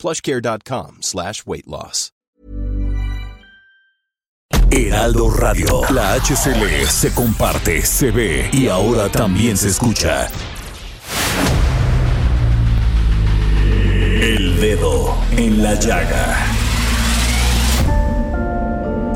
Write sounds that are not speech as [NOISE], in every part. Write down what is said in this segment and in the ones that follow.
plushcare.com slash weight loss. Heraldo Radio. La HCL se comparte, se ve y ahora también se escucha. El dedo en la llaga.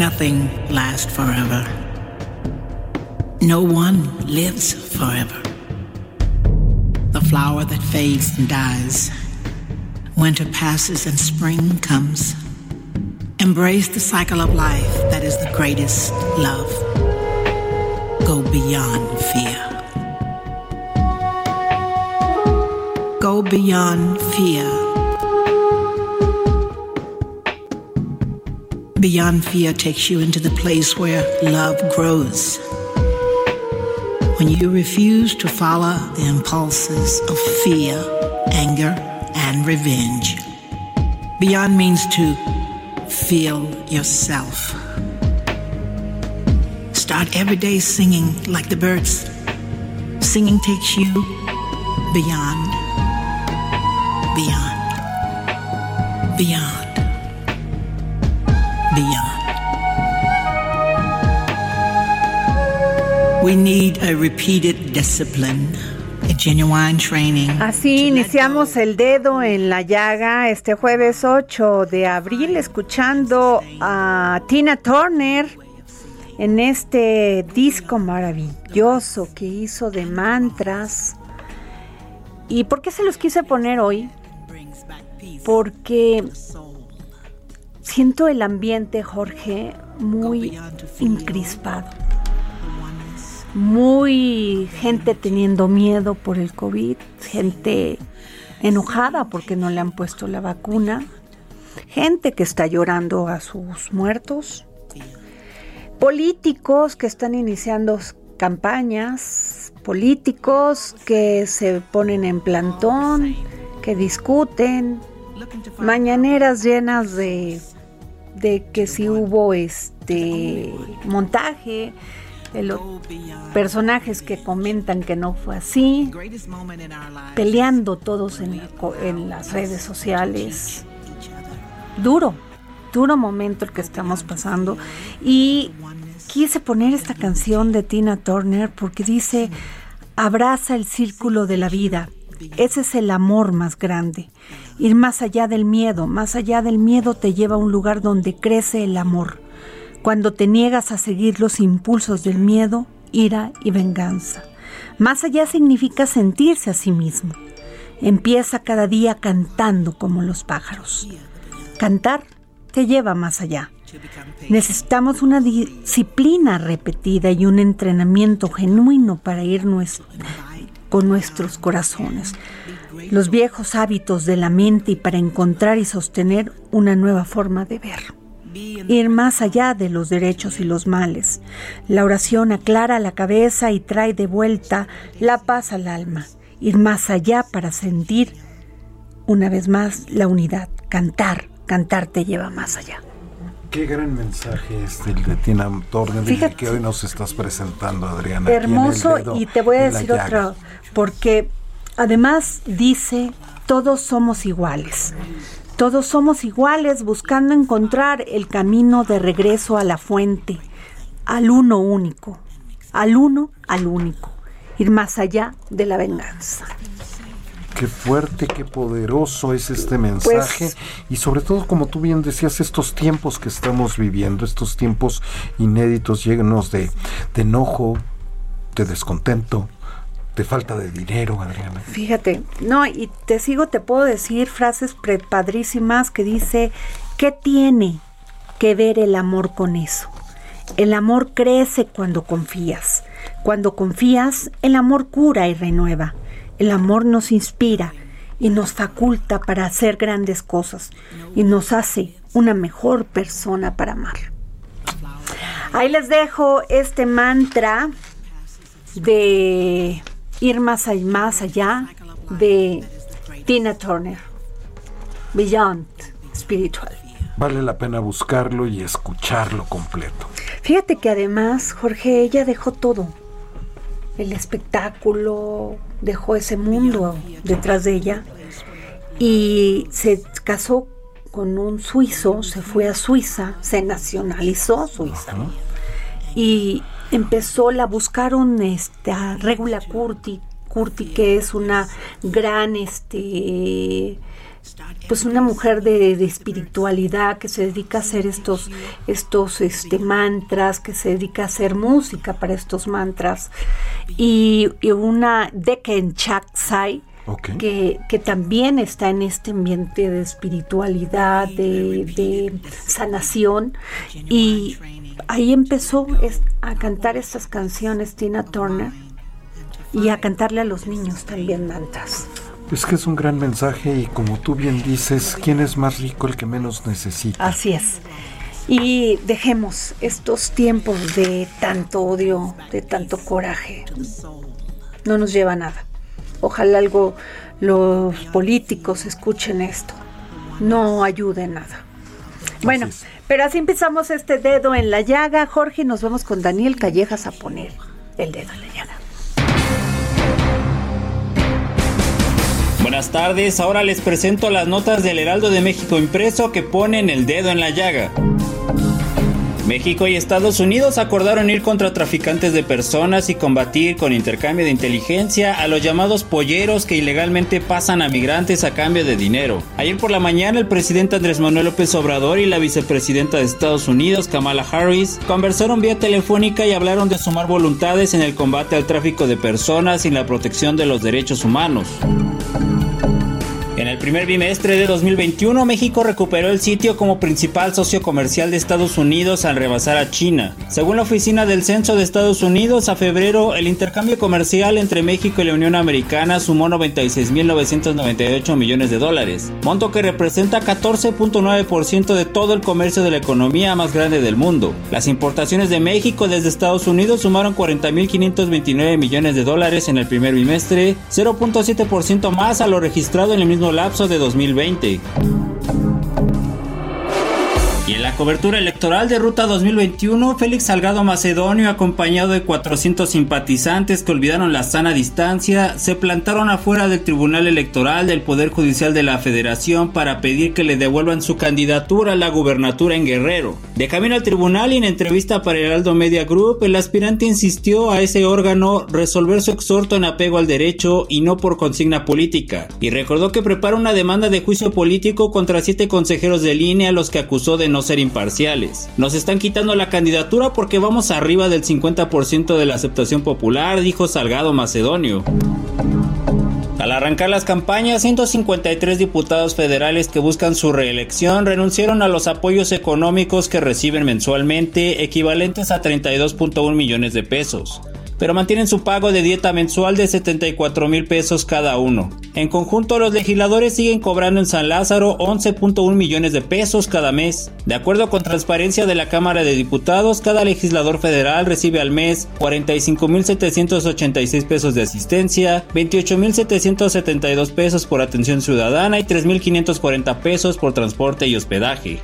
Nothing lasts forever. No one lives forever. The flower that fades and dies. Winter passes and spring comes. Embrace the cycle of life that is the greatest love. Go beyond fear. Go beyond fear. Beyond fear takes you into the place where love grows. When you refuse to follow the impulses of fear, anger, and revenge. Beyond means to feel yourself. Start every day singing like the birds. Singing takes you beyond, beyond, beyond We need a repeated discipline. Así iniciamos el dedo en la llaga este jueves 8 de abril escuchando a Tina Turner en este disco maravilloso que hizo de mantras. ¿Y por qué se los quise poner hoy? Porque siento el ambiente, Jorge, muy encrispado. Muy gente teniendo miedo por el COVID, gente enojada porque no le han puesto la vacuna, gente que está llorando a sus muertos, políticos que están iniciando campañas, políticos que se ponen en plantón, que discuten, mañaneras llenas de de que si hubo este montaje, personajes que comentan que no fue así, peleando todos en, en las redes sociales. Duro, duro momento el que estamos pasando. Y quise poner esta canción de Tina Turner porque dice, abraza el círculo de la vida. Ese es el amor más grande. Ir más allá del miedo, más allá del miedo te lleva a un lugar donde crece el amor. Cuando te niegas a seguir los impulsos del miedo, ira y venganza. Más allá significa sentirse a sí mismo. Empieza cada día cantando como los pájaros. Cantar te lleva más allá. Necesitamos una disciplina repetida y un entrenamiento genuino para ir con nuestros corazones los viejos hábitos de la mente y para encontrar y sostener una nueva forma de ver. Ir más allá de los derechos y los males. La oración aclara la cabeza y trae de vuelta la paz al alma. Ir más allá para sentir una vez más la unidad. Cantar, cantar te lleva más allá. Qué gran mensaje es el de Tina Turner Fíjate, que hoy nos estás presentando, Adriana. Hermoso, y te voy a decir otro, porque Además dice todos somos iguales. Todos somos iguales buscando encontrar el camino de regreso a la fuente, al uno único, al uno al único, ir más allá de la venganza. Qué fuerte, qué poderoso es este mensaje pues y sobre todo, como tú bien decías, estos tiempos que estamos viviendo, estos tiempos inéditos llenos de, de enojo, de descontento, de falta de dinero, Adriana. Fíjate, no, y te sigo, te puedo decir frases padrísimas que dice, ¿qué tiene que ver el amor con eso? El amor crece cuando confías. Cuando confías, el amor cura y renueva. El amor nos inspira y nos faculta para hacer grandes cosas y nos hace una mejor persona para amar. Ahí les dejo este mantra de ir más allá, más allá de Tina Turner, Beyond Spiritual. Vale la pena buscarlo y escucharlo completo. Fíjate que además, Jorge, ella dejó todo. El espectáculo, dejó ese mundo detrás de ella y se casó con un suizo, se fue a Suiza, se nacionalizó Suiza y empezó, la buscaron esta Regula Curti, Curti que es una gran este pues una mujer de, espiritualidad que se dedica a hacer estos estos este mantras que se dedica a hacer música para estos mantras. Y, una Deken Chaksai que, que, también está en este ambiente de espiritualidad, de, de sanación. Y ahí empezó a cantar estas canciones Tina Turner y a cantarle a los niños también mantas. Es que es un gran mensaje y como tú bien dices, ¿quién es más rico el que menos necesita? Así es. Y dejemos estos tiempos de tanto odio, de tanto coraje. No nos lleva a nada. Ojalá algo los políticos escuchen esto. No ayude en nada. Bueno, pero así empezamos este dedo en la llaga. Jorge, nos vamos con Daniel Callejas a poner el dedo en la llaga. Buenas tardes, ahora les presento las notas del Heraldo de México impreso que ponen el dedo en la llaga. México y Estados Unidos acordaron ir contra traficantes de personas y combatir con intercambio de inteligencia a los llamados polleros que ilegalmente pasan a migrantes a cambio de dinero. Ayer por la mañana el presidente Andrés Manuel López Obrador y la vicepresidenta de Estados Unidos, Kamala Harris, conversaron vía telefónica y hablaron de sumar voluntades en el combate al tráfico de personas y la protección de los derechos humanos. En el primer bimestre de 2021, México recuperó el sitio como principal socio comercial de Estados Unidos al rebasar a China. Según la Oficina del Censo de Estados Unidos, a febrero el intercambio comercial entre México y la Unión Americana sumó 96.998 millones de dólares, monto que representa 14.9% de todo el comercio de la economía más grande del mundo. Las importaciones de México desde Estados Unidos sumaron 40.529 millones de dólares en el primer bimestre, 0.7% más a lo registrado en el mismo lapso de 2020. Cobertura electoral de Ruta 2021, Félix Salgado Macedonio, acompañado de 400 simpatizantes que olvidaron la sana distancia, se plantaron afuera del Tribunal Electoral del Poder Judicial de la Federación para pedir que le devuelvan su candidatura a la gubernatura en Guerrero. De camino al tribunal y en entrevista para Heraldo Media Group, el aspirante insistió a ese órgano resolver su exhorto en apego al derecho y no por consigna política, y recordó que prepara una demanda de juicio político contra siete consejeros de línea a los que acusó de no ser Nos están quitando la candidatura porque vamos arriba del 50% de la aceptación popular, dijo Salgado Macedonio. Al arrancar las campañas, 153 diputados federales que buscan su reelección renunciaron a los apoyos económicos que reciben mensualmente, equivalentes a 32.1 millones de pesos pero mantienen su pago de dieta mensual de 74 mil pesos cada uno. En conjunto, los legisladores siguen cobrando en San Lázaro 11.1 millones de pesos cada mes. De acuerdo con transparencia de la Cámara de Diputados, cada legislador federal recibe al mes 45.786 pesos de asistencia, 28.772 pesos por atención ciudadana y 3.540 pesos por transporte y hospedaje.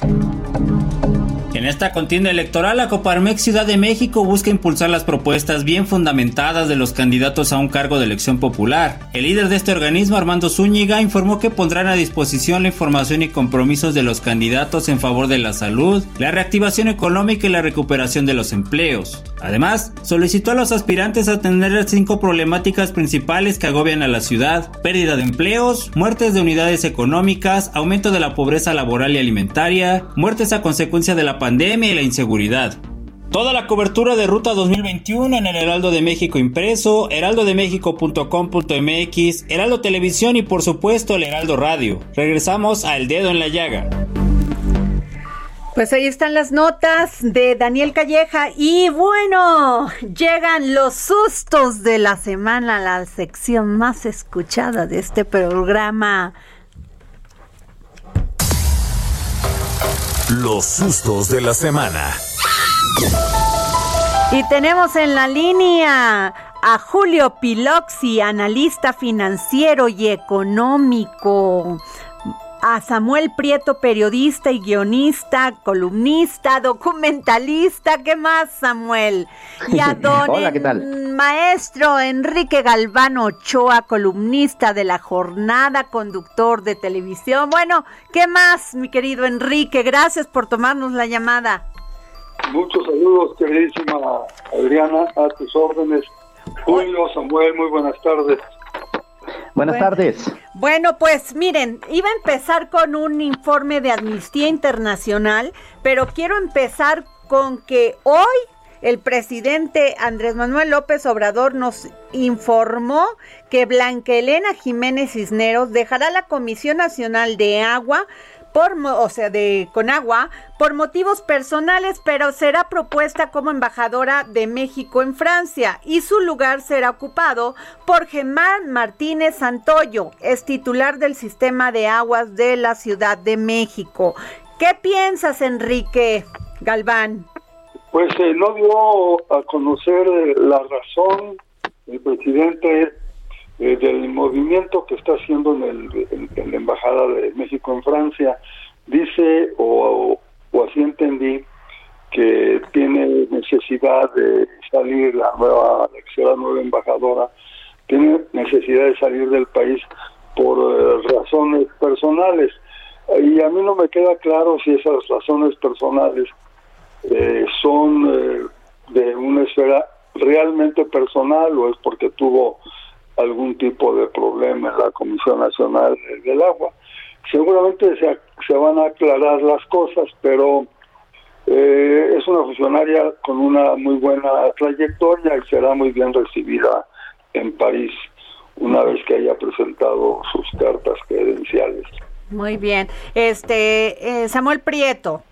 En esta contienda electoral, la Coparmex Ciudad de México busca impulsar las propuestas bien fundamentadas de los candidatos a un cargo de elección popular. El líder de este organismo, Armando Zúñiga, informó que pondrán a disposición la información y compromisos de los candidatos en favor de la salud, la reactivación económica y la recuperación de los empleos. Además, solicitó a los aspirantes atender cinco problemáticas principales que agobian a la ciudad: pérdida de empleos, muertes de unidades económicas, aumento de la pobreza laboral y alimentaria, muertes a consecuencia de la pandemia y la inseguridad. Toda la cobertura de Ruta 2021 en el Heraldo de México impreso, heraldodemexico.com.mx, Heraldo Televisión y por supuesto el Heraldo Radio. Regresamos a El Dedo en la Llaga. Pues ahí están las notas de Daniel Calleja y bueno, llegan los sustos de la semana, la sección más escuchada de este programa. Los sustos de la semana. Y tenemos en la línea a Julio Piloxi, analista financiero y económico a Samuel Prieto, periodista y guionista, columnista, documentalista. ¿Qué más, Samuel? Y a [LAUGHS] don maestro Enrique Galvano Ochoa, columnista de la jornada, conductor de televisión. Bueno, ¿qué más, mi querido Enrique? Gracias por tomarnos la llamada. Muchos saludos, queridísima Adriana, a tus órdenes. Julio, Samuel, muy buenas tardes. Buenas tardes. Bueno, pues miren, iba a empezar con un informe de Amnistía Internacional, pero quiero empezar con que hoy el presidente Andrés Manuel López Obrador nos informó que Blanca Elena Jiménez Cisneros dejará la Comisión Nacional de Agua por, o sea, de Conagua, por motivos personales, pero será propuesta como embajadora de México en Francia y su lugar será ocupado por Germán Martínez Santoyo, es titular del sistema de aguas de la Ciudad de México. ¿Qué piensas, Enrique Galván? Pues eh, no dio a conocer eh, la razón el presidente eh, del movimiento que está haciendo en, el, en, la Embajada de México en Francia. Dice, o, o así entendí, que tiene necesidad de salir la nueva, la nueva embajadora, tiene necesidad de salir del país por eh, razones personales. Y a mí no me queda claro si esas razones personales eh, son de una esfera realmente personal o es porque tuvo algún tipo de problema en la Comisión Nacional del Agua. Seguramente se, se van a aclarar las cosas, pero eh, es una funcionaria con una muy buena trayectoria y será muy bien recibida en París una vez que haya presentado sus cartas credenciales. Muy bien. Este eh, Samuel Prieto,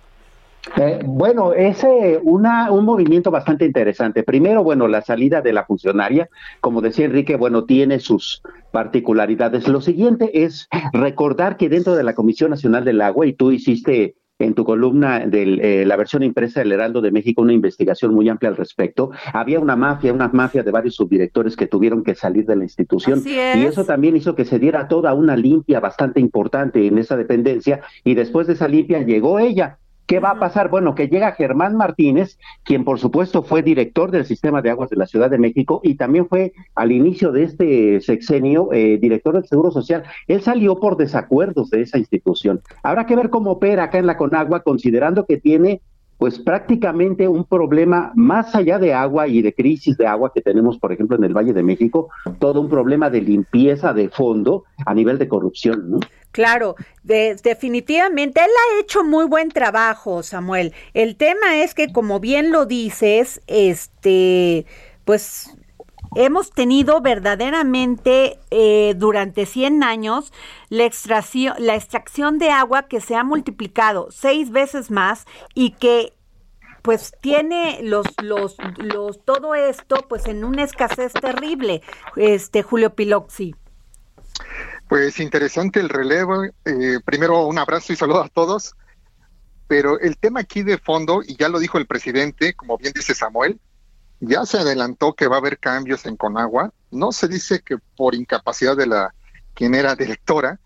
eh, bueno, es una, un movimiento bastante interesante. Primero, bueno, la salida de la funcionaria, como decía Enrique, bueno, tiene sus particularidades. Lo siguiente es recordar que dentro de la Comisión Nacional del Agua, y tú hiciste en tu columna de eh, la versión impresa del Heraldo de México una investigación muy amplia al respecto. Había una mafia, una mafia de varios subdirectores que tuvieron que salir de la institución y eso también hizo que se diera toda una limpia bastante importante en esa dependencia y después de esa limpia llegó ella ¿Qué va a pasar? Bueno, que llega Germán Martínez, quien por supuesto fue director del sistema de aguas de la Ciudad de México y también fue al inicio de este sexenio eh, director del Seguro Social. Él salió por desacuerdos de esa institución. Habrá que ver cómo opera acá en la Conagua, considerando que tiene pues prácticamente un problema más allá de agua y de crisis de agua que tenemos, por ejemplo, en el Valle de México, todo un problema de limpieza de fondo a nivel de corrupción, ¿no? Claro, definitivamente él ha hecho muy buen trabajo, Samuel. El tema es que, como bien lo dices, este, pues hemos tenido verdaderamente eh, durante 100 años la extracción, la extracción de agua que se ha multiplicado seis veces más y que pues tiene los, los, los, todo esto pues en una escasez terrible, este Julio Piloxi. Pues interesante el relevo. Eh, primero un abrazo y saludo a todos. Pero el tema aquí de fondo, y ya lo dijo el presidente, como bien dice Samuel, ya se adelantó que va a haber cambios en Conagua. No se dice que por incapacidad de la quien era directora,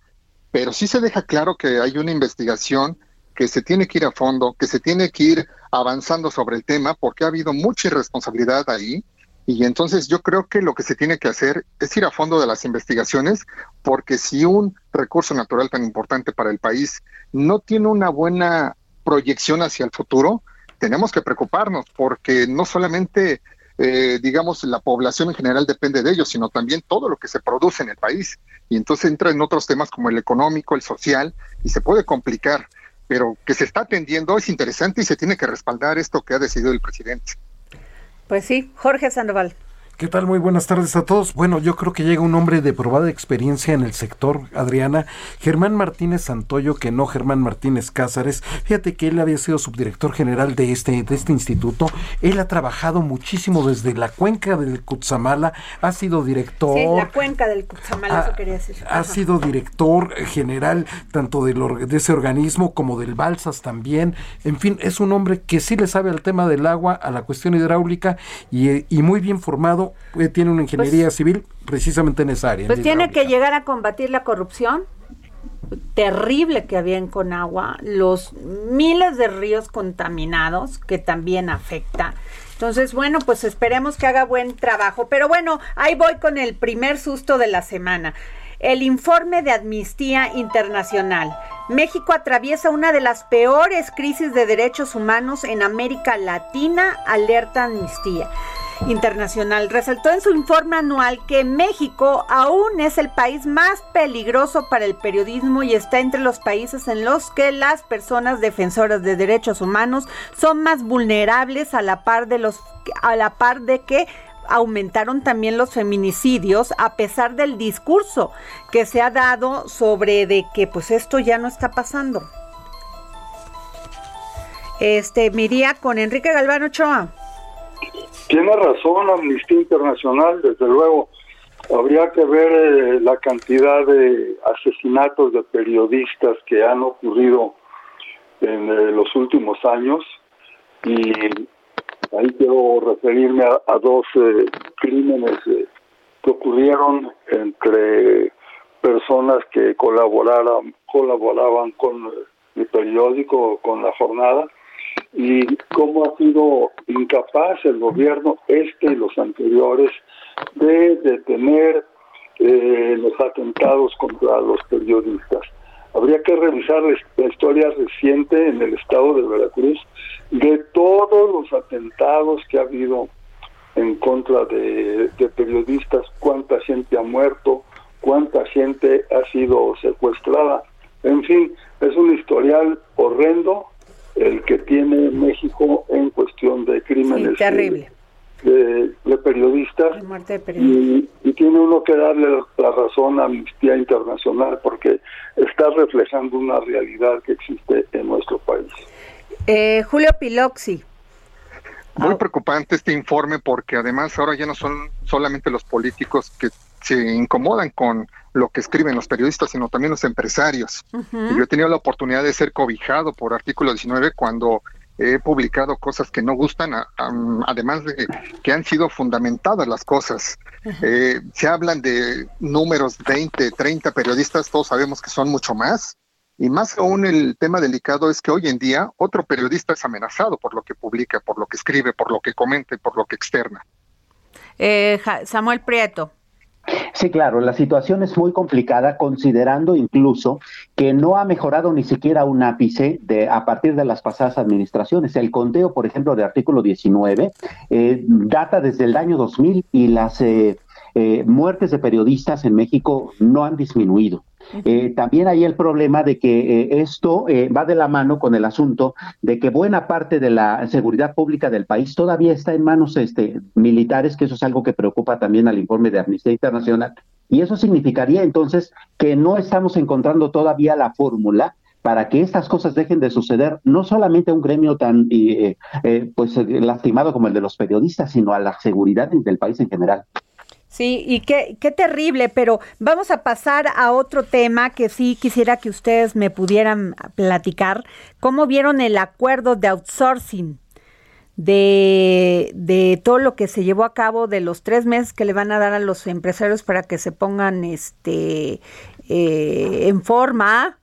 pero sí se deja claro que hay una investigación que se tiene que ir a fondo, que se tiene que ir avanzando sobre el tema, porque ha habido mucha irresponsabilidad ahí. Y entonces yo creo que lo que se tiene que hacer es ir a fondo de las investigaciones, porque si un recurso natural tan importante para el país no tiene una buena proyección hacia el futuro, tenemos que preocuparnos, porque no solamente eh, digamos, la población en general depende de ellos, sino también todo lo que se produce en el país. Y entonces entra en otros temas como el económico, el social, y se puede complicar. Pero que se está atendiendo es interesante y se tiene que respaldar esto que ha decidido el presidente. Pues sí, Jorge Sandoval. ¿Qué tal? Muy buenas tardes a todos. Bueno, yo creo que llega un hombre de probada experiencia en el sector, Adriana, Germán Martínez Santoyo, que no Germán Martínez Cázares. Fíjate que él había sido subdirector general de este, de este instituto. Él ha trabajado muchísimo desde la cuenca del Cutzamala, ha sido director. Sí, la cuenca del Cutzamala, eso quería decir. Ha sido director general tanto de ese organismo como del Balsas también. En fin, es un hombre que sí le sabe al tema del agua, a la cuestión hidráulica y, y muy bien formado eh, tiene una ingeniería pues civil precisamente en esa área. Pues tiene que llegar a combatir la corrupción terrible que había en Conagua, los miles de ríos contaminados que también afecta. Entonces, bueno, pues esperemos que haga buen trabajo. Pero bueno, ahí voy con el primer susto de la semana. El informe de Amnistía Internacional. México atraviesa una de las peores crisis de derechos humanos en América Latina, alerta Amnistía. Internacional resaltó en su informe anual que México aún es el país más peligroso para el periodismo y está entre los países en los que las personas defensoras de derechos humanos son más vulnerables a la par de los a la par de que aumentaron también los feminicidios a pesar del discurso que se ha dado sobre de que pues esto ya no está pasando. Este, miría con Enrique Galván Ochoa. Tiene razón Amnistía Internacional, desde luego. Habría que ver eh, la cantidad de asesinatos de periodistas que han ocurrido en eh, los últimos años y ahí quiero referirme a, dos eh, crímenes que ocurrieron entre personas que colaboraran, colaboraban con el periódico, con la jornada, y cómo ha sido incapaz el gobierno, este y los anteriores, de detener eh, los atentados contra los periodistas. Habría que revisar la historia reciente en el estado de Veracruz de todos los atentados que ha habido en contra de, de periodistas, cuánta gente ha muerto, cuánta gente ha sido secuestrada. En fin, es un historial horrendo el que tiene México en cuestión de crímenes terrible. De, periodistas, Y, tiene uno que darle la razón a Amnistía Internacional porque está reflejando una realidad que existe en nuestro país. Eh, Julio Piloxi. Muy preocupante este informe porque además ahora ya no son solamente los políticos que se incomodan con lo que escriben los periodistas, sino también los empresarios. yo he tenido la oportunidad de ser cobijado por artículo 19 cuando he publicado cosas que no gustan, además de que han sido fundamentadas las cosas. Eh, se hablan de números 20, 30 periodistas, todos sabemos que son mucho más. Y más aún el tema delicado es que hoy en día otro periodista es amenazado por lo que publica, por lo que escribe, por lo que comenta por lo que externa. Eh, Samuel Prieto. Sí, claro, la situación es muy complicada considerando incluso que no ha mejorado ni siquiera un ápice de, a partir de las pasadas administraciones. El conteo, por ejemplo, de artículo 19 eh, data desde el año 2000 y las eh, eh, muertes de periodistas en México no han disminuido. Eh, también hay el problema de que eh, esto eh, va de la mano con el asunto de que buena parte de la seguridad pública del país todavía está en manos este, militares, que eso es algo que preocupa también al informe de Amnistía Internacional. Y eso significaría entonces que no estamos encontrando todavía la fórmula para que estas cosas dejen de suceder, no solamente a un gremio tan pues lastimado como el de los periodistas, sino a la seguridad del país en general. Sí, y qué, qué terrible, pero vamos a pasar a otro tema que sí quisiera que ustedes me pudieran platicar. ¿Cómo vieron el acuerdo de outsourcing? De, de, todo lo que se llevó a cabo de los tres meses que le van a dar a los empresarios para que se pongan este eh, en forma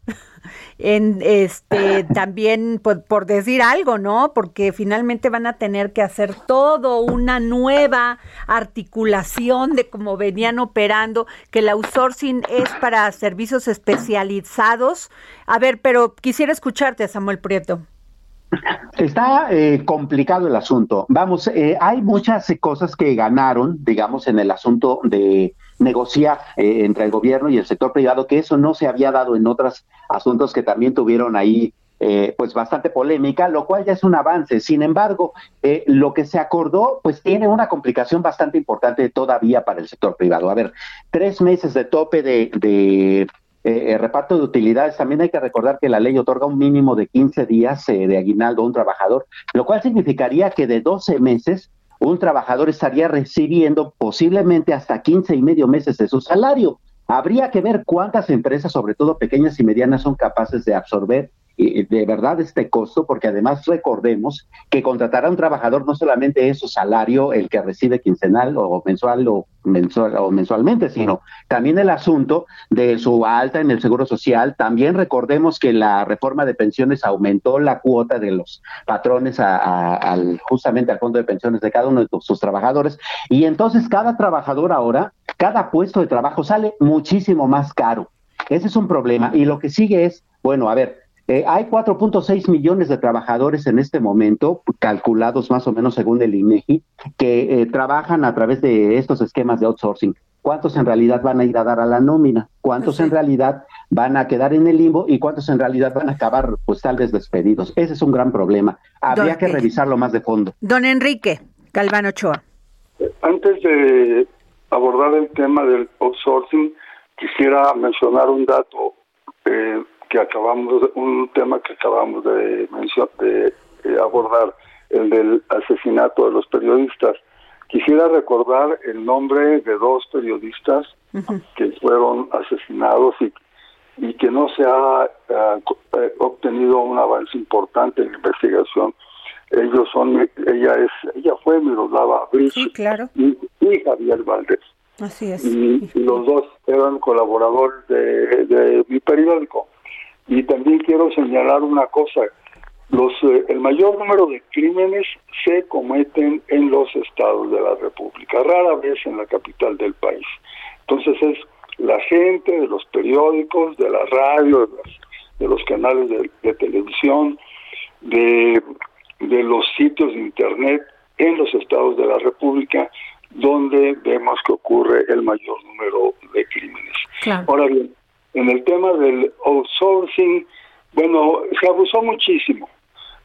en este también por, decir algo, ¿no? Porque finalmente van a tener que hacer todo una nueva articulación de cómo venían operando, que el outsourcing es para servicios especializados. A ver, pero quisiera escucharte, Samuel Prieto. Está eh, complicado el asunto. Vamos, eh, hay muchas cosas que ganaron, digamos, en el asunto de negociar eh, entre el gobierno y el sector privado, que eso no se había dado en otros asuntos que también tuvieron ahí pues bastante polémica, lo cual ya es un avance. Sin embargo, lo que se acordó, pues tiene una complicación bastante importante todavía para el sector privado. A ver, tres meses de tope de, de eh, eh, reparto de utilidades, también hay que recordar que la ley otorga un mínimo de 15 días eh, de aguinaldo a un trabajador, lo cual significaría que de 12 meses un trabajador estaría recibiendo posiblemente hasta 15 y medio meses de su salario. Habría que ver cuántas empresas, sobre todo pequeñas y medianas, son capaces de absorber de verdad este costo, porque además recordemos que contratar a un trabajador no solamente es su salario, el que recibe quincenal o mensual o, mensual, o mensualmente, sino también el asunto de su alta en el Seguro Social. También recordemos que la reforma de pensiones aumentó la cuota de los patrones al, justamente al fondo de pensiones de cada uno de sus trabajadores. Y entonces cada trabajador ahora, cada puesto de trabajo sale muchísimo más caro. Ese es un problema. Y lo que sigue es, bueno, a ver, eh, hay 4.6 millones de trabajadores en este momento, calculados más o menos según el INEGI, que eh, trabajan a través de estos esquemas de outsourcing. ¿Cuántos en realidad van a ir a dar a la nómina? ¿Cuántos en realidad van a quedar en el limbo? ¿Y cuántos en realidad van a acabar, pues tal vez despedidos? Ese es un gran problema. Habría que revisarlo más de fondo. Don Enrique Galvano Ochoa. Antes de abordar el tema del outsourcing, quisiera mencionar un dato. Eh, que acabamos, un tema que acabamos de, de eh, abordar, el del asesinato de los periodistas. Quisiera recordar el nombre de dos periodistas que fueron asesinados y, y que no se ha eh, obtenido un avance importante en la investigación. Ellos son, ella es, ella fue Miroslava Brich claro. y, Javier Valdés. Así es. Y, los dos eran colaboradores de, de mi periódico. Y también quiero señalar una cosa, los, eh, el mayor número de crímenes se cometen en los estados de la República, rara vez en la capital del país. Entonces es la gente de los periódicos, de la radio, de, los canales de, televisión, de, de los sitios de internet en los estados de la República donde vemos que ocurre el mayor número de crímenes. Ahora bien, en el tema del outsourcing, bueno, se abusó muchísimo.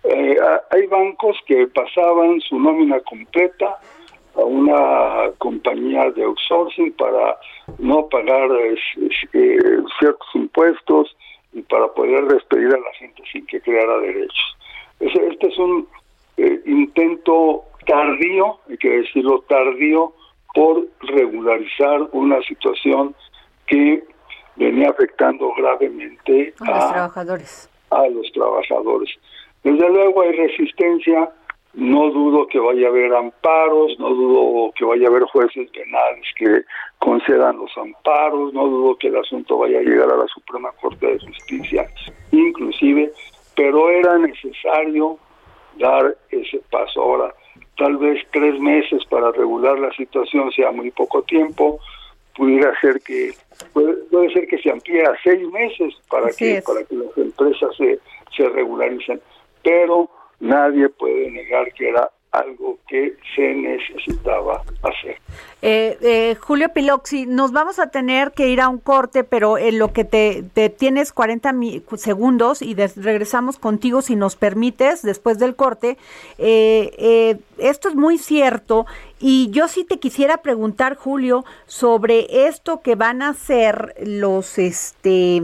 Eh, hay bancos que pasaban su nómina completa a una compañía de outsourcing para no pagar eh, ciertos impuestos y para poder despedir a la gente sin que creara derechos. Este es un eh, intento tardío, hay que decirlo tardío, por regularizar una situación que venía afectando gravemente a, los trabajadores. A los trabajadores. Desde luego hay resistencia, no dudo que vaya a haber amparos, no dudo que vaya a haber jueces penales que concedan los amparos, no dudo que el asunto vaya a llegar a la Suprema Corte de Justicia, inclusive, pero era necesario dar ese paso. Ahora, tal vez tres meses para regular la situación sea muy poco tiempo, pudiera ser que puede, puede ser que se amplíe a seis meses para que para que las empresas se, se regularicen. Pero nadie puede negar que era algo que se necesitaba hacer. Eh, eh, Julio Piloxi, nos vamos a tener que ir a un corte, pero en lo que te, tienes 40 segundos y regresamos contigo si nos permites después del corte. Eh, esto es muy cierto y yo sí te quisiera preguntar, Julio, sobre esto que van a hacer los, este,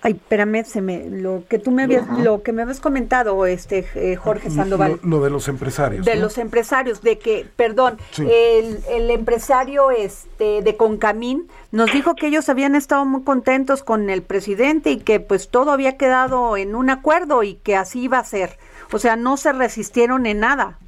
Ay, espérame, se me, lo que tú me habías, lo que me habías comentado, este eh, Jorge Sandoval. Lo, de los empresarios. De los empresarios, de que, perdón, el, el, empresario este de Concamín nos dijo que ellos habían estado muy contentos con el presidente y que pues todo había quedado en un acuerdo y que así iba a ser. O sea, no se resistieron en nada.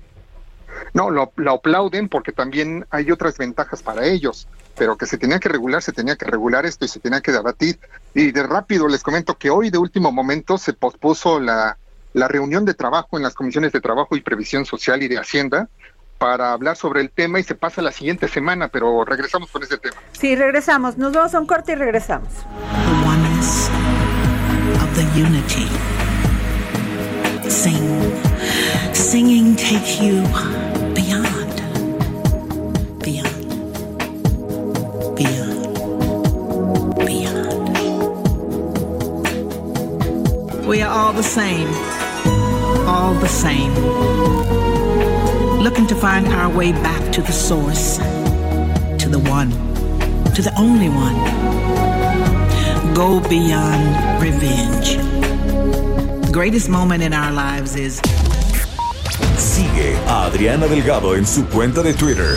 No, lo, lo aplauden porque también hay otras ventajas para ellos pero que se tenía que regular, se tenía que regular esto y se tenía que debatir. Y de rápido les comento que hoy de último momento se pospuso la, la reunión de trabajo en las comisiones de trabajo y previsión social y de Hacienda para hablar sobre el tema y se pasa la siguiente semana, pero regresamos con ese tema. Sí, regresamos. Nos vamos a un corte y regresamos. Singing takes you beyond. We are all the same, all the same. Looking to find our way back to the source, to the one, to the only one. Go beyond revenge. The greatest moment in our lives is Sigue a Adriana Delgado en su cuenta de Twitter,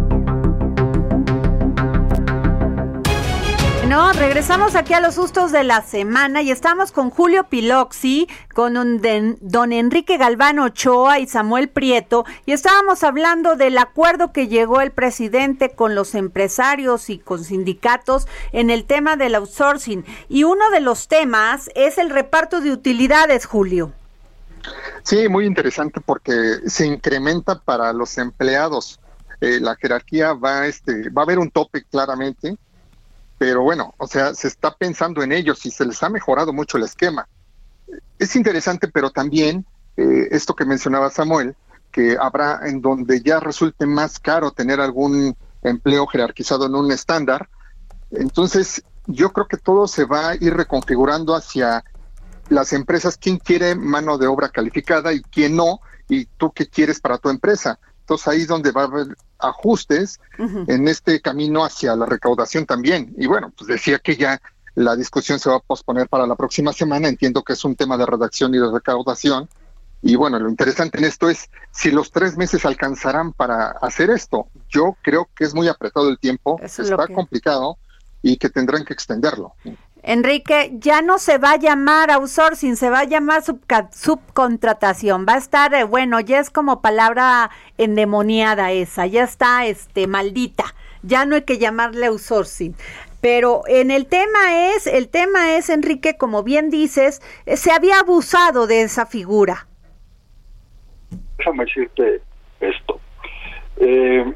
Bueno, regresamos aquí a los sustos de la semana y estamos con Julio Piloxi, con don Enrique Galván Ochoa y Samuel Prieto y estábamos hablando del acuerdo que llegó el presidente con los empresarios y con sindicatos en el tema del outsourcing. Y uno de los temas es el reparto de utilidades, Julio. Sí, muy interesante porque se incrementa para los empleados. Eh, la jerarquía va, este, va a haber un tope claramente pero bueno, o sea, se está pensando en ellos y se les ha mejorado mucho el esquema. Es interesante, pero también eh, esto que mencionaba Samuel, que habrá en donde ya resulte más caro tener algún empleo jerarquizado en un estándar. Entonces, yo creo que todo se va a ir reconfigurando hacia las empresas, quién quiere mano de obra calificada y quién no, y tú qué quieres para tu empresa. Entonces ahí es donde va a haber ajustes en este camino hacia la recaudación también. Y bueno, pues decía que ya la discusión se va a posponer para la próxima semana. Entiendo que es un tema de redacción y de recaudación. Y bueno, lo interesante en esto es si los tres meses alcanzarán para hacer esto. Yo creo que es muy apretado el tiempo, está complicado y que tendrán que extenderlo. Enrique, ya no se va a llamar outsourcing, se va a llamar subcontratación. Va a estar, eh, bueno, ya es como palabra endemoniada esa, ya está este maldita. Ya no hay que llamarle outsourcing. Pero en el tema es, el tema es, Enrique, como bien dices, eh, se había abusado de esa figura. Déjame decirte esto. Eh,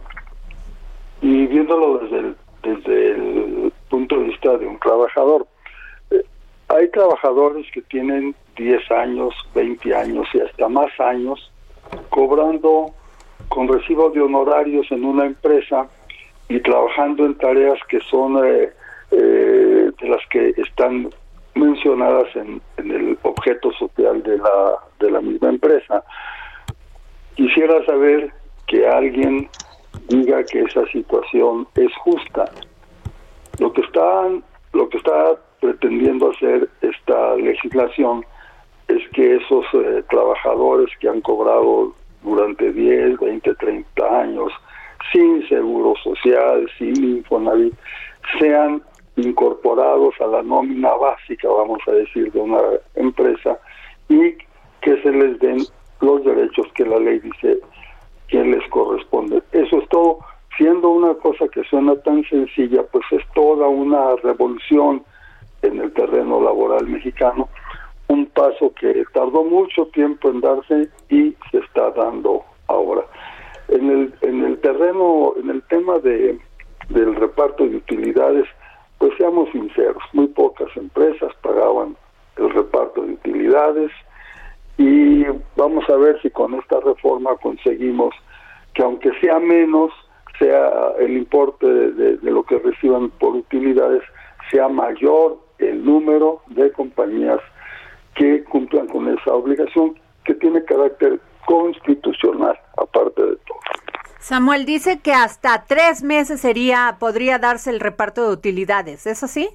y viéndolo desde el, desde el punto de vista de un trabajador, hay trabajadores que tienen 10 años, 20 años y hasta más años cobrando con recibo de honorarios en una empresa y trabajando en tareas que son eh, eh, de las que están mencionadas en, en, el objeto social de la, de la misma empresa. Quisiera saber que alguien diga que esa situación es justa. Lo que están, lo que está pretendiendo hacer esta legislación es que esos eh, trabajadores que han cobrado durante 10, 20, 30 años sin seguro social, sin Infonavit, sean incorporados a la nómina básica, vamos a decir, de una empresa y que se les den los derechos que la ley dice que les corresponde. Eso es todo. Siendo una cosa que suena tan sencilla, pues es toda una revolución en el terreno laboral mexicano tardó mucho tiempo en darse y se está dando ahora. En el, en el terreno, en el tema de, del reparto de utilidades, pues seamos sinceros, muy pocas empresas pagaban el reparto de utilidades y vamos a ver si con esta reforma conseguimos que aunque sea menos, sea el importe de, de lo que reciban por utilidades, sea mayor el número de compañías que cumplan con esa obligación que tiene carácter constitucional, aparte de todo. Samuel dice que hasta tres meses sería, podría darse el reparto de utilidades, ¿es así?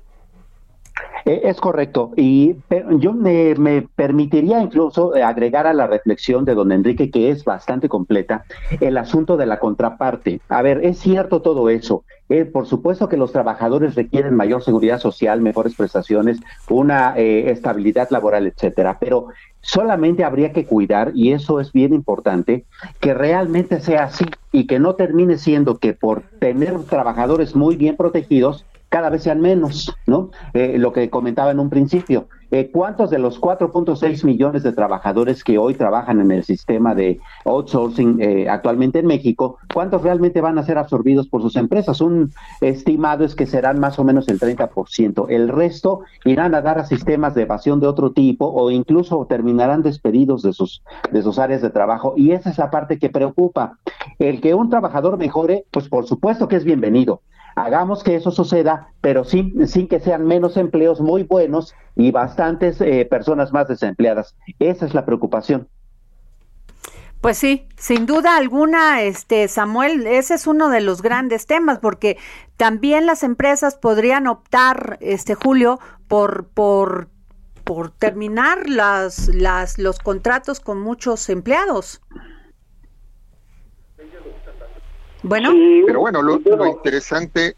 Eh, es correcto. Y yo me, permitiría incluso eh, agregar a la reflexión de don Enrique, que es bastante completa, el asunto de la contraparte. A ver, es cierto todo eso. Eh, por supuesto que los trabajadores requieren mayor seguridad social, mejores prestaciones, una estabilidad laboral, etcétera. Pero solamente habría que cuidar, y eso es bien importante, que realmente sea así y que no termine siendo que por tener trabajadores muy bien protegidos, cada vez sean menos, ¿no? Eh, lo que comentaba en un principio, eh, ¿cuántos de los 4.6 millones de trabajadores que hoy trabajan en el sistema de outsourcing eh, actualmente en México, cuántos realmente van a ser absorbidos por sus empresas? Un estimado es que serán más o menos el 30%. El resto irán a dar a sistemas de evasión de otro tipo o incluso terminarán despedidos de sus, de sus áreas de trabajo. Y esa es la parte que preocupa. El que un trabajador mejore, pues por supuesto que es bienvenido hagamos que eso suceda, pero sin, sin que sean menos empleos muy buenos y bastantes eh, personas más desempleadas. Esa es la preocupación. Pues sí, sin duda alguna, este Samuel, ese es uno de los grandes temas, porque también las empresas podrían optar, este Julio, por por por terminar las, las los contratos con muchos empleados. Bueno. Pero bueno, lo, interesante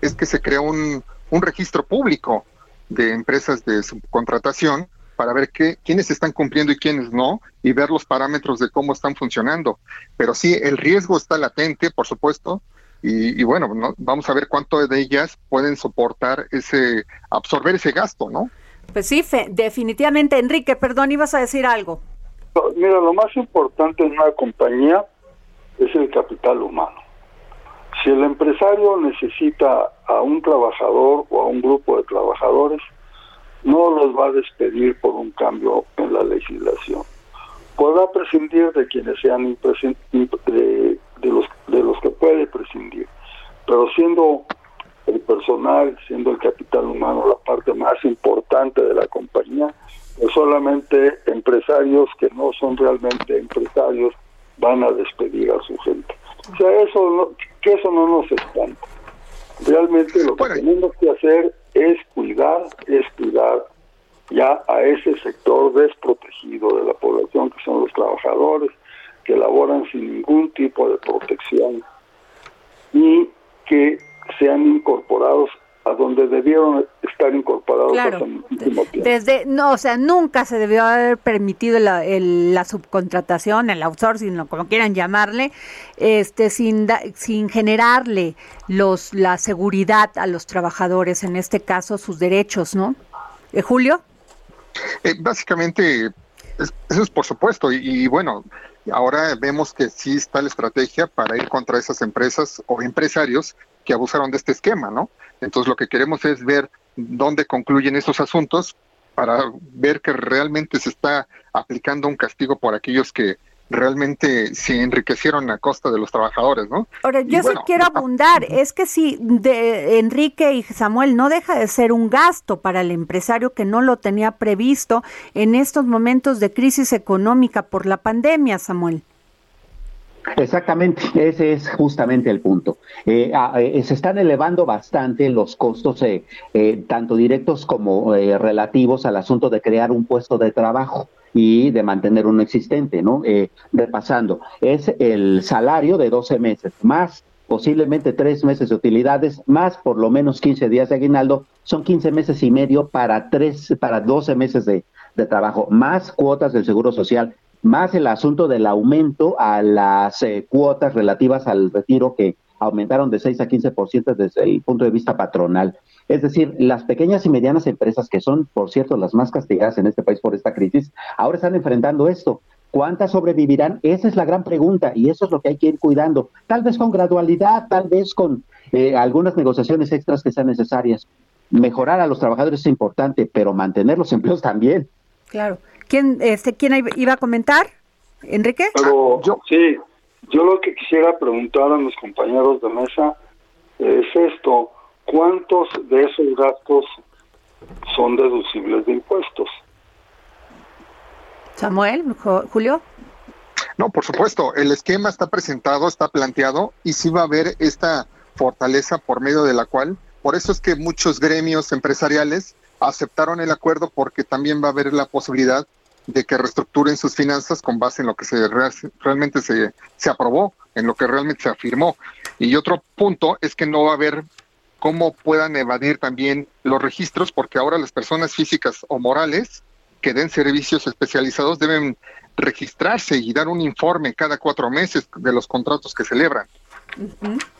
es que se crea un, un registro público de empresas de subcontratación para ver qué, quiénes están cumpliendo y quiénes no, y ver los parámetros de cómo están funcionando. Pero sí, el riesgo está latente, por supuesto, y, bueno, vamos a ver cuánto de ellas pueden soportar ese, absorber ese gasto, ¿no? Pues sí, definitivamente. Enrique, perdón, ibas a decir algo. Mira, lo más importante en una compañía es el capital humano. Si el empresario necesita a un trabajador o a un grupo de trabajadores, no los va a despedir por un cambio en la legislación. Podrá prescindir de quienes sean de, de, los, de los que puede prescindir, pero siendo el personal, siendo el capital humano la parte más importante de la compañía, pues solamente empresarios que no son realmente empresarios van a despedir a su gente. O sea, eso no, que eso no nos espanta. Realmente lo que tenemos que hacer es cuidar, es cuidar ya a ese sector desprotegido de la población, que son los trabajadores, que laboran sin ningún tipo de protección y que sean incorporados a donde debieron estar incorporados claro. Desde, no, o sea, nunca se debió haber permitido la, la subcontratación, el outsourcing, lo como quieran llamarle, este, sin, sin generarle los, la seguridad a los trabajadores, en este caso sus derechos, ¿no? ¿Eh, Julio? Eh, básicamente, eso es por supuesto, y, y bueno, ahora vemos que sí está la estrategia para ir contra esas empresas o empresarios que abusaron de este esquema, ¿no? Entonces lo que queremos es ver dónde concluyen esos asuntos para ver que realmente se está aplicando un castigo por aquellos que realmente se enriquecieron a costa de los trabajadores, ¿no? Ahora, yo sí quiero abundar, es que si de Enrique y Samuel no deja de ser un gasto para el empresario que no lo tenía previsto en estos momentos de crisis económica por la pandemia, Samuel. Exactamente, ese es justamente el punto. Eh, eh, se están elevando bastante los costos, eh, tanto directos como relativos al asunto de crear un puesto de trabajo y de mantener uno existente, ¿no? repasando, es el salario de 12 meses, más posiblemente tres meses de utilidades, más por lo menos 15 días de aguinaldo, son 15 meses y medio para, tres, para 12 meses de trabajo, más cuotas del Seguro Social más el asunto del aumento a las eh, cuotas relativas al retiro que aumentaron de 6 a 15% desde el punto de vista patronal. Es decir, las pequeñas y medianas empresas, que son, por cierto, las más castigadas en este país por esta crisis, ahora están enfrentando esto. ¿Cuántas sobrevivirán? Esa es la gran pregunta y eso es lo que hay que ir cuidando. Tal vez con gradualidad, tal vez con eh, algunas negociaciones extras que sean necesarias. Mejorar a los trabajadores es importante, pero mantener los empleos también. Claro. ¿Quién, este, ¿quién iba a comentar? ¿Enrique? Pero, yo, sí, yo lo que quisiera preguntar a mis compañeros de mesa es esto, ¿cuántos de esos gastos son deducibles de impuestos? Samuel, Julio. No, por supuesto, el esquema está presentado, está planteado y sí va a haber esta fortaleza por medio de la cual, por eso es que muchos gremios empresariales aceptaron el acuerdo porque también va a haber la posibilidad de que reestructuren sus finanzas con base en lo que se realmente se, se aprobó, en lo que realmente se afirmó. Y otro punto es que no va a haber cómo puedan evadir también los registros, porque ahora las personas físicas o morales que den servicios especializados deben registrarse y dar un informe cada cuatro meses de los contratos que celebran.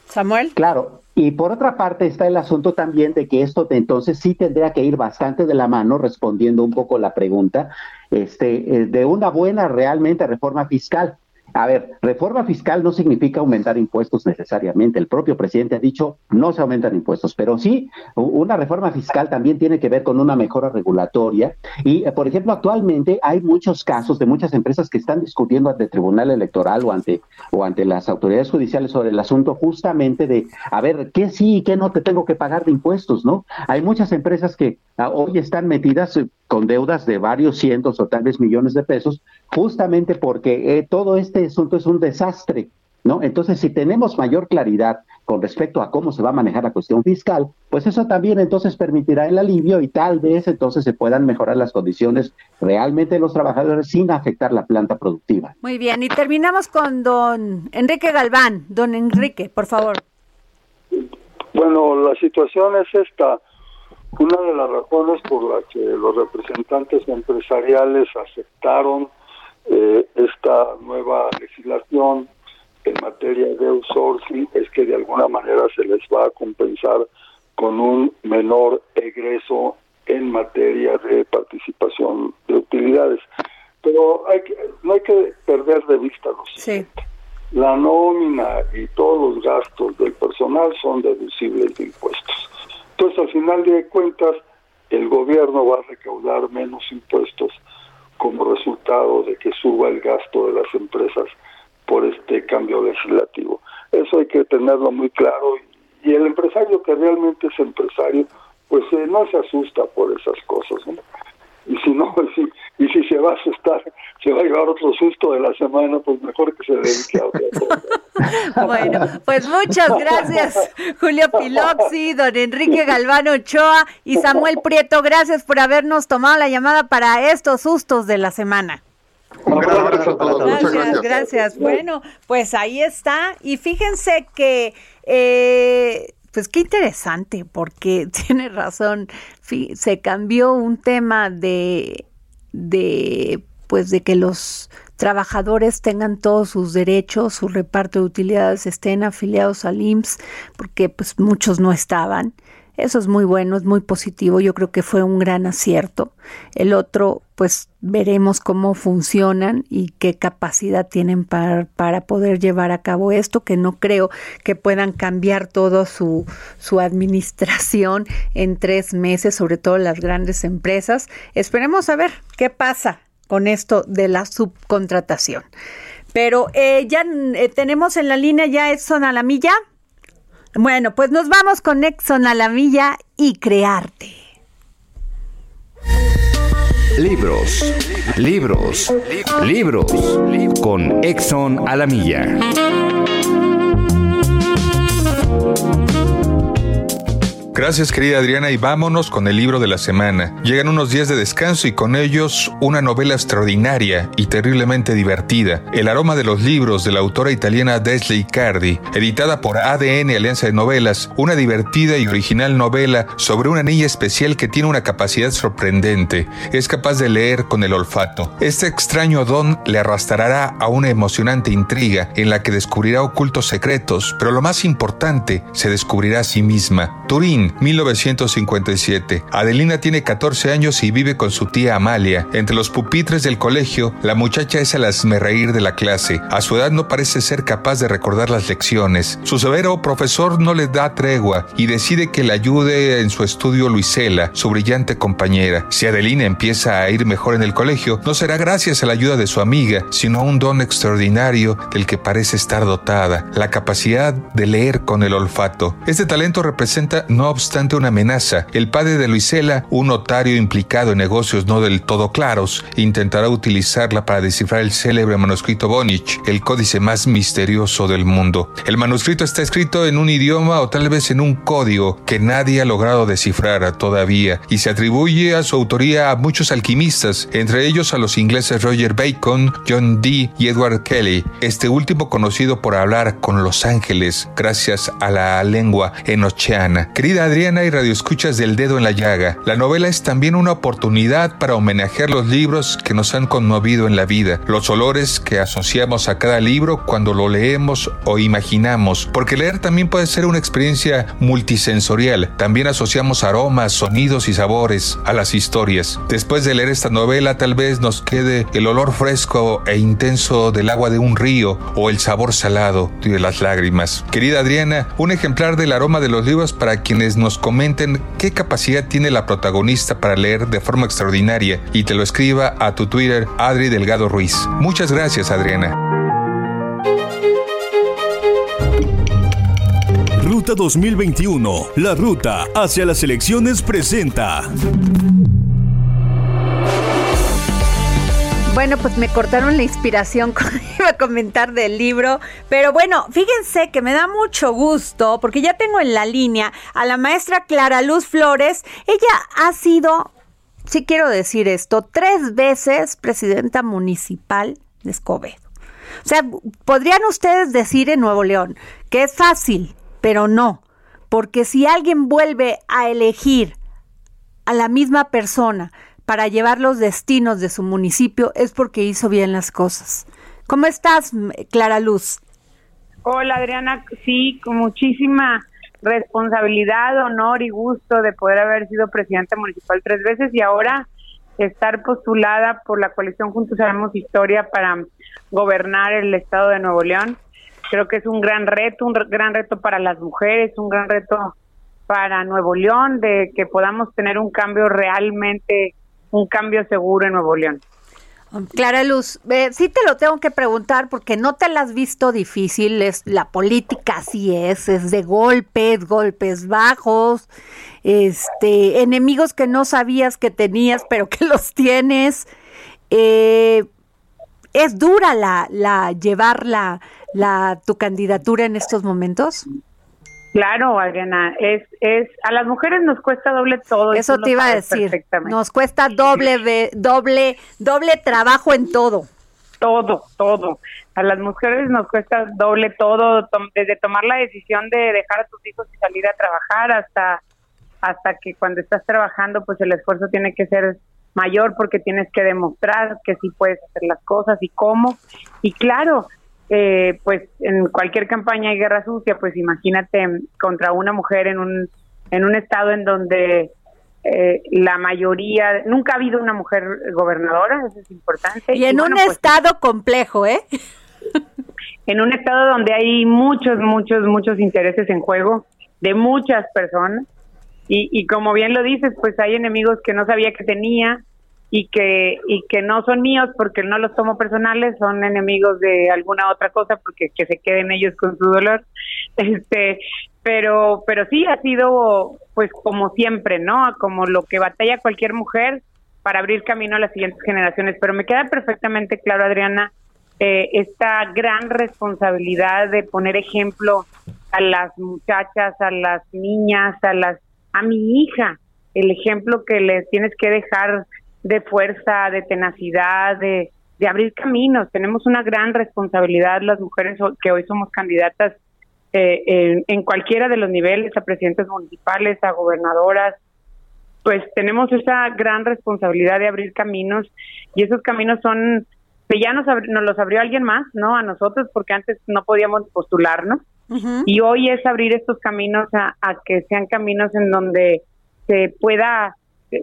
Samuel. Claro, y por otra parte está el asunto también de que esto entonces sí tendría que ir bastante de la mano, respondiendo un poco la pregunta, este, eh, de una buena realmente reforma fiscal. A ver, reforma fiscal no significa aumentar impuestos necesariamente. El propio presidente ha dicho no se aumentan impuestos, pero sí una reforma fiscal también tiene que ver con una mejora regulatoria. Y, eh, por ejemplo, actualmente hay muchos casos de muchas empresas que están discutiendo ante el Tribunal Electoral o ante, o ante las autoridades judiciales sobre el asunto justamente de, a ver, ¿qué sí y qué no te tengo que pagar de impuestos? ¿no? Hay muchas empresas que ah, hoy están metidas eh, con deudas de varios cientos o tal vez millones de pesos, justamente porque eh, todo este asunto es un desastre, ¿no? Entonces, si tenemos mayor claridad con respecto a cómo se va a manejar la cuestión fiscal, pues eso también entonces permitirá el alivio y tal vez entonces se puedan mejorar las condiciones realmente de los trabajadores sin afectar la planta productiva. Muy bien, y terminamos con don Enrique Galván. Don Enrique, por favor. Bueno, la situación es esta una de las razones por las que los representantes empresariales aceptaron eh, esta nueva legislación en materia de outsourcing es que de alguna manera se les va a compensar con un menor egreso en materia de participación de utilidades. Pero hay que, no hay que perder de vista lo siguiente. La nómina y todos los gastos del personal son deducibles de impuestos. Entonces, al final de cuentas, el gobierno va a recaudar menos impuestos como resultado de que suba el gasto de las empresas por este cambio legislativo. Eso hay que tenerlo muy claro y el empresario que realmente es empresario, pues eh, no se asusta por esas cosas. Y si no, [LAUGHS] si, y si se va a asustar, se va a llevar otro susto de la semana, pues mejor que se dedique a otra cosa. [LAUGHS] bueno, pues muchas gracias, [LAUGHS] Julio Piloxi, don Enrique Galvano Ochoa y Samuel Prieto. Gracias por habernos tomado la llamada para estos sustos de la semana. Un gran abrazo a todos. Gracias, gracias, gracias. Bueno, pues ahí está. Y fíjense que eh, pues qué interesante, porque [LAUGHS] tiene razón, se cambió un tema de, de, pues de que los trabajadores tengan todos sus derechos, su reparto de utilidades estén afiliados al IMSS, porque pues muchos no estaban. Eso es muy bueno, es muy positivo, yo creo que fue un gran acierto. El otro, pues veremos cómo funcionan y qué capacidad tienen para, para poder llevar a cabo esto, que no creo que puedan cambiar todo su, su administración en tres meses, sobre todo las grandes empresas. Esperemos a ver qué pasa con esto de la subcontratación. Pero eh, ya eh, tenemos en la línea ya Edson Alamilla. Bueno, pues nos vamos con Exxon a la milla y crearte. Libros, libros, libros con Exxon a la milla. Gracias querida Adriana y vámonos con el libro de la semana. Llegan unos días de descanso y con ellos una novela extraordinaria y terriblemente divertida. El aroma de los libros de la autora italiana Desley Cardi, editada por ADN Alianza de Novelas, una divertida y original novela sobre una niña especial que tiene una capacidad sorprendente. Es capaz de leer con el olfato. Este extraño don le arrastrará a una emocionante intriga en la que descubrirá ocultos secretos, pero lo más importante, se descubrirá a sí misma. Turín 1957. Adelina tiene 14 años y vive con su tía Amalia. Entre los pupitres del colegio, la muchacha es el reír de la clase. A su edad no parece ser capaz de recordar las lecciones. Su severo profesor no le da tregua y decide que le ayude en su estudio Luisela, su brillante compañera. Si Adelina empieza a ir mejor en el colegio, no será gracias a la ayuda de su amiga, sino a un don extraordinario del que parece estar dotada, la capacidad de leer con el olfato. Este talento representa no obstante una amenaza. El padre de Luisela, un notario implicado en negocios no del todo claros, intentará utilizarla para descifrar el célebre manuscrito Vonich, el códice más misterioso del mundo. El manuscrito está escrito en un idioma o tal vez en un código que nadie ha logrado descifrar todavía y se atribuye a su autoría a muchos alquimistas, entre ellos a los ingleses Roger Bacon, John Dee y Edward Kelly, este último conocido por hablar con los ángeles gracias a la lengua enocheana. Querida Adriana y Radio Escuchas del Dedo en la Llaga, la novela es también una oportunidad para homenajear los libros que nos han conmovido en la vida, los olores que asociamos a cada libro cuando lo leemos o imaginamos, porque leer también puede ser una experiencia multisensorial. También asociamos aromas, sonidos y sabores a las historias. Después de leer esta novela, tal vez nos quede el olor fresco e intenso del agua de un río o el sabor salado de las lágrimas. Querida Adriana, un ejemplar del aroma de los libros para quienes nos comenten qué capacidad tiene la protagonista para leer de forma extraordinaria y te lo escriba a tu Twitter Adri Delgado Ruiz. Muchas gracias Adriana. Ruta 2021, la ruta hacia las elecciones presenta. Bueno, pues me cortaron la inspiración [LAUGHS] cuando iba a comentar del libro, pero bueno, fíjense que me da mucho gusto porque ya tengo en la línea a la maestra Clara Luz Flores. Ella ha sido, si quiero decir esto, tres veces presidenta municipal de Escobedo. O sea, podrían ustedes decir en Nuevo León que es fácil, pero no, porque si alguien vuelve a elegir a la misma persona, para llevar los destinos de su municipio es porque hizo bien las cosas. ¿Cómo estás, Clara Luz? Hola, Adriana. Sí, con muchísima responsabilidad, honor y gusto de poder haber sido presidenta municipal tres veces y ahora estar postulada por la coalición Juntos Haremos Historia para gobernar el estado de Nuevo León. Creo que es un gran reto, un gran reto para las mujeres, un gran reto para Nuevo León, de que podamos tener un cambio realmente un cambio seguro en Nuevo León. Clara Luz, sí te lo tengo que preguntar porque no te la has visto difícil, es, la política así es, es de golpes, golpes bajos, este, enemigos que no sabías que tenías pero que los tienes. Eh, ¿Es dura la, la llevar la, la, tu candidatura en estos momentos? Claro, Adriana, es, es, a las mujeres nos cuesta doble todo. Eso te iba a decir. Nos cuesta doble, doble, doble trabajo en todo. Todo, todo. A las mujeres nos cuesta doble todo, desde tomar la decisión de dejar a tus hijos y salir a trabajar hasta, hasta que cuando estás trabajando, pues el esfuerzo tiene que ser mayor porque tienes que demostrar que sí puedes hacer las cosas y cómo. Y claro, eh, pues en cualquier campaña hay guerra sucia, pues imagínate contra una mujer en un, en un estado en donde eh, la mayoría, nunca ha habido una mujer gobernadora, eso es importante. Y en un pues, estado complejo, ¿eh? [LAUGHS] En un estado donde hay muchos, muchos, muchos intereses en juego de muchas personas. Y, y como bien lo dices, pues hay enemigos que no sabía que tenía, y que y que no son míos porque no los tomo personales, son enemigos de alguna otra cosa porque que se queden ellos con su dolor. [LAUGHS] Este, pero pero sí ha sido pues como siempre, ¿no? Como lo que batalla cualquier mujer para abrir camino a las siguientes generaciones, pero me queda perfectamente claro, Adriana, eh, esta gran responsabilidad de poner ejemplo a las muchachas, a las niñas, a las a mi hija el ejemplo que le tienes que dejar de fuerza, de tenacidad, de, de abrir caminos. Tenemos una gran responsabilidad las mujeres que hoy somos candidatas eh, en, cualquiera de los niveles, a presidentes municipales, a gobernadoras, pues tenemos esa gran responsabilidad de abrir caminos y esos caminos son que ya nos, nos los abrió alguien más, ¿no? A nosotros, porque antes no podíamos postularnos. Y hoy es abrir estos caminos a, a que sean caminos en donde se pueda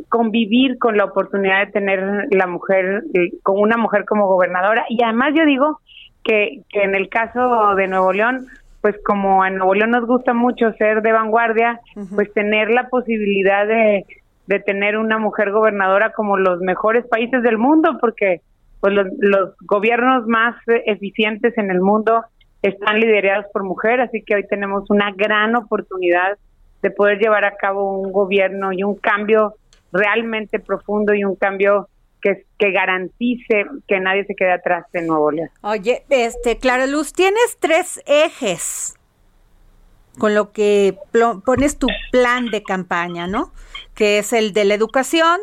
convivir con la oportunidad de tener la mujer, eh, con una mujer como gobernadora. Y además yo digo que, que en el caso de Nuevo León, pues como a Nuevo León nos gusta mucho ser de vanguardia, pues tener la posibilidad de, de tener una mujer gobernadora como los mejores países del mundo, porque pues los, los gobiernos más eficientes en el mundo están liderados por mujeres, así que hoy tenemos una gran oportunidad de poder llevar a cabo un gobierno y un cambio realmente profundo y un cambio que, que garantice que nadie se quede atrás de Nuevo León. Oye, este, Clara Luz, tienes tres ejes con lo que pones tu plan de campaña, ¿no? Que es el de la educación,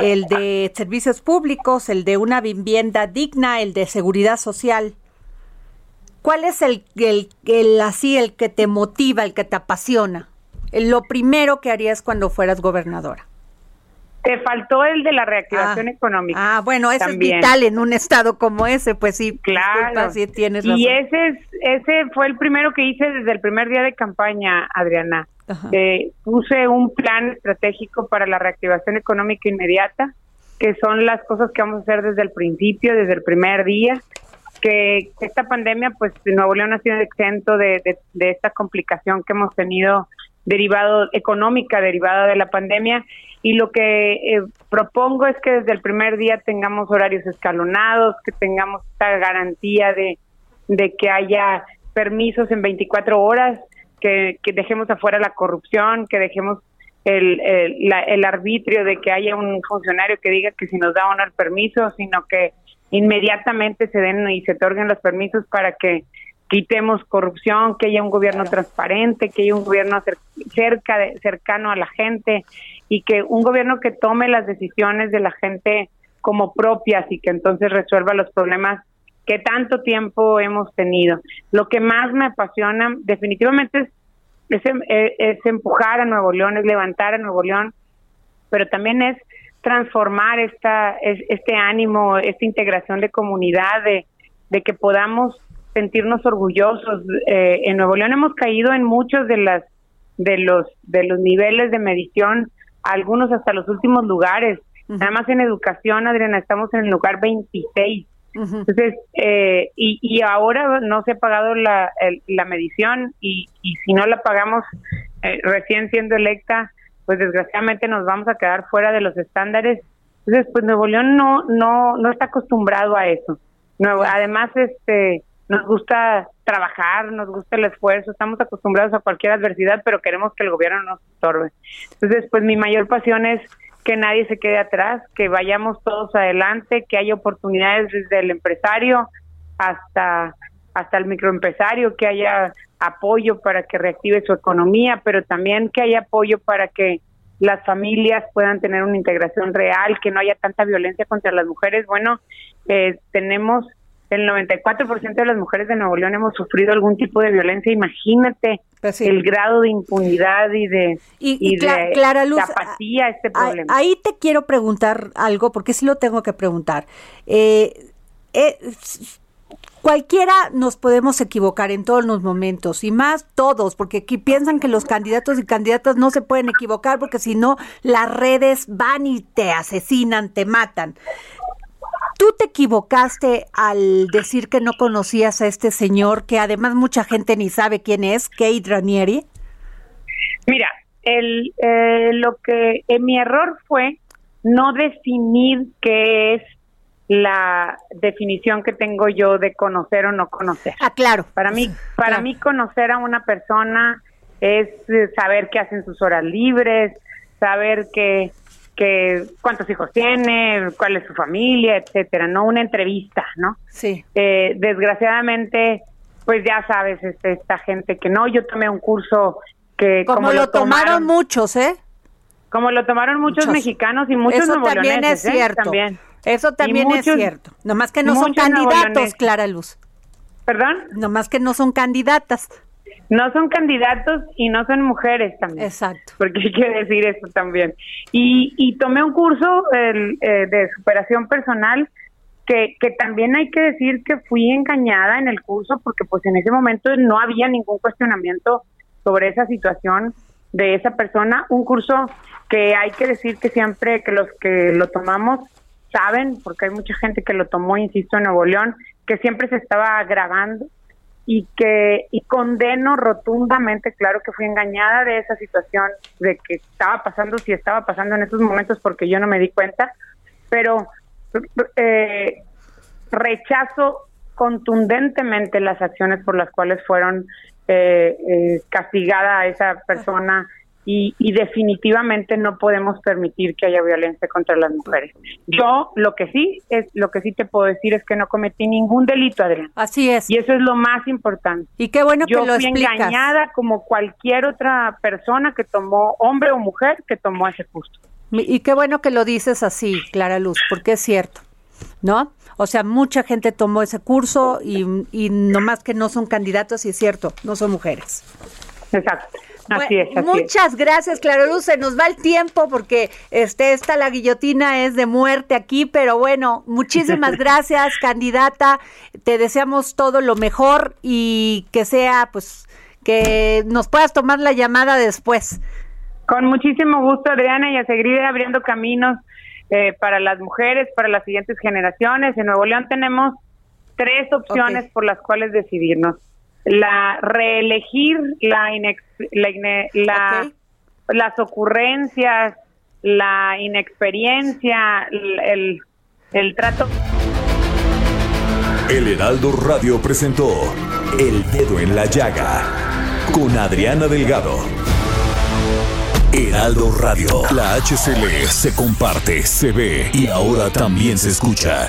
el de servicios públicos, el de una vivienda digna, el de seguridad social. ¿Cuál es el, el, el así el que te motiva, el que te apasiona? Lo primero que harías cuando fueras gobernadora. Te faltó el de la reactivación ah, económica. Ah, bueno, es vital en un estado como ese, pues sí. Claro. sí tienes Y ese, es, ese fue el primero que hice desde el primer día de campaña, Adriana. Eh, puse un plan estratégico para la reactivación económica inmediata, que son las cosas que vamos a hacer desde el principio, desde el primer día. Que, esta pandemia, pues Nuevo León ha sido exento de, de esta complicación que hemos tenido derivado económica derivada de la pandemia y lo que eh, propongo es que desde el primer día tengamos horarios escalonados, que tengamos esta garantía de, de que haya permisos en 24 horas, que, que dejemos afuera la corrupción, que dejemos el, el, el, arbitrio de que haya un funcionario que diga que si nos da o no el permiso, sino que inmediatamente se den y se otorguen los permisos para que quitemos corrupción, que haya un gobierno transparente, que haya un gobierno cerca de, cercano a la gente y que un gobierno que tome las decisiones de la gente como propias y que entonces resuelva los problemas que tanto tiempo hemos tenido. Lo que más me apasiona definitivamente es, es, empujar a Nuevo León, es levantar a Nuevo León, pero también es transformar esta, este ánimo, esta integración de comunidad, de, de que podamos sentirnos orgullosos. Eh, en Nuevo León hemos caído en muchos de las de los de los niveles de medición, algunos hasta los últimos lugares. Nada más en educación, Adriana, estamos en el lugar 26. Entonces, eh, y, y ahora no se ha pagado la, la medición y, y si no la pagamos eh, recién siendo electa, pues desgraciadamente nos vamos a quedar fuera de los estándares. Entonces, pues Nuevo León no no no está acostumbrado a eso. Nuevo, además, este nos gusta trabajar, nos gusta el esfuerzo, estamos acostumbrados a cualquier adversidad, pero queremos que el gobierno nos estorbe. Entonces, pues mi mayor pasión es que nadie se quede atrás, que vayamos todos adelante, que haya oportunidades desde el empresario hasta hasta el microempresario, que haya apoyo para que reactive su economía, pero también que haya apoyo para que las familias puedan tener una integración real, que no haya tanta violencia contra las mujeres. Bueno, eh, tenemos el 94% de las mujeres de Nuevo León hemos sufrido algún tipo de violencia. Imagínate pues el grado de impunidad y de, y, Clara Luz, apatía a este problema. Ahí te quiero preguntar algo, porque sí lo tengo que preguntar. Eh, eh, cualquiera nos podemos equivocar en todos los momentos y más todos, porque aquí piensan que los candidatos y candidatas no se pueden equivocar porque si no las redes van y te asesinan, te matan. ¿Tú te equivocaste al decir que no conocías a este señor, que además mucha gente ni sabe quién es, Kate Ranieri? Mira, el, eh, lo que eh, mi error fue no definir qué es la definición que tengo yo de conocer o no conocer. Ah, claro. Para mí, para mí conocer a una persona es eh, saber qué hacen sus horas libres, saber que que cuántos hijos tiene, cuál es su familia, etcétera, no una entrevista, ¿no? Sí. Eh, desgraciadamente, pues ya sabes, este, esta gente que no, yo tomé un curso que como, lo, tomaron, muchos, ¿eh? Como lo tomaron muchos, mexicanos y muchos Eso también es ¿eh? cierto. También. Eso también es cierto. Nomás que no son candidatos, Clara Luz. ¿Perdón? Nomás que no son candidatas. No son candidatos y no son mujeres también. Exacto. Porque hay que decir eso también. Y, y tomé un curso eh, de superación personal que, que también hay que decir que fui engañada en el curso porque pues en ese momento no había ningún cuestionamiento sobre esa situación de esa persona. Un curso que hay que decir que siempre que los que lo tomamos saben, porque hay mucha gente que lo tomó, insisto, en Nuevo León, que siempre se estaba grabando y que y condeno rotundamente, claro que fui engañada de esa situación, de que estaba pasando, si estaba pasando en esos momentos porque yo no me di cuenta, pero eh, rechazo contundentemente las acciones por las cuales fueron eh, eh, castigada a esa persona y, definitivamente no podemos permitir que haya violencia contra las mujeres. Yo lo que sí es lo que sí te puedo decir es que no cometí ningún delito, Adrián. Así es. Y eso es lo más importante. Y qué bueno que Yo lo fui engañada como cualquier otra persona que tomó, hombre o mujer, que tomó ese curso. Y qué bueno que lo dices así, Clara Luz, porque es cierto, ¿no? O sea, mucha gente tomó ese curso y, y nomás que no son candidatos, y es cierto, no son mujeres. Exacto. Así es, muchas gracias, Clara Luz. Se nos va el tiempo porque este, esta la guillotina es de muerte aquí, pero bueno, muchísimas [LAUGHS] gracias, candidata. Te deseamos todo lo mejor y que sea, pues, que nos puedas tomar la llamada después. Con muchísimo gusto, Adriana, y a seguir abriendo caminos eh, para las mujeres, para las siguientes generaciones. En Nuevo León tenemos tres opciones por las cuales decidirnos la reelegir la, la, las ocurrencias, la inexperiencia, el, el trato. El Heraldo Radio presentó El Dedo en la Llaga con Adriana Delgado. Heraldo Radio, la HCL se comparte, se ve y ahora también se escucha.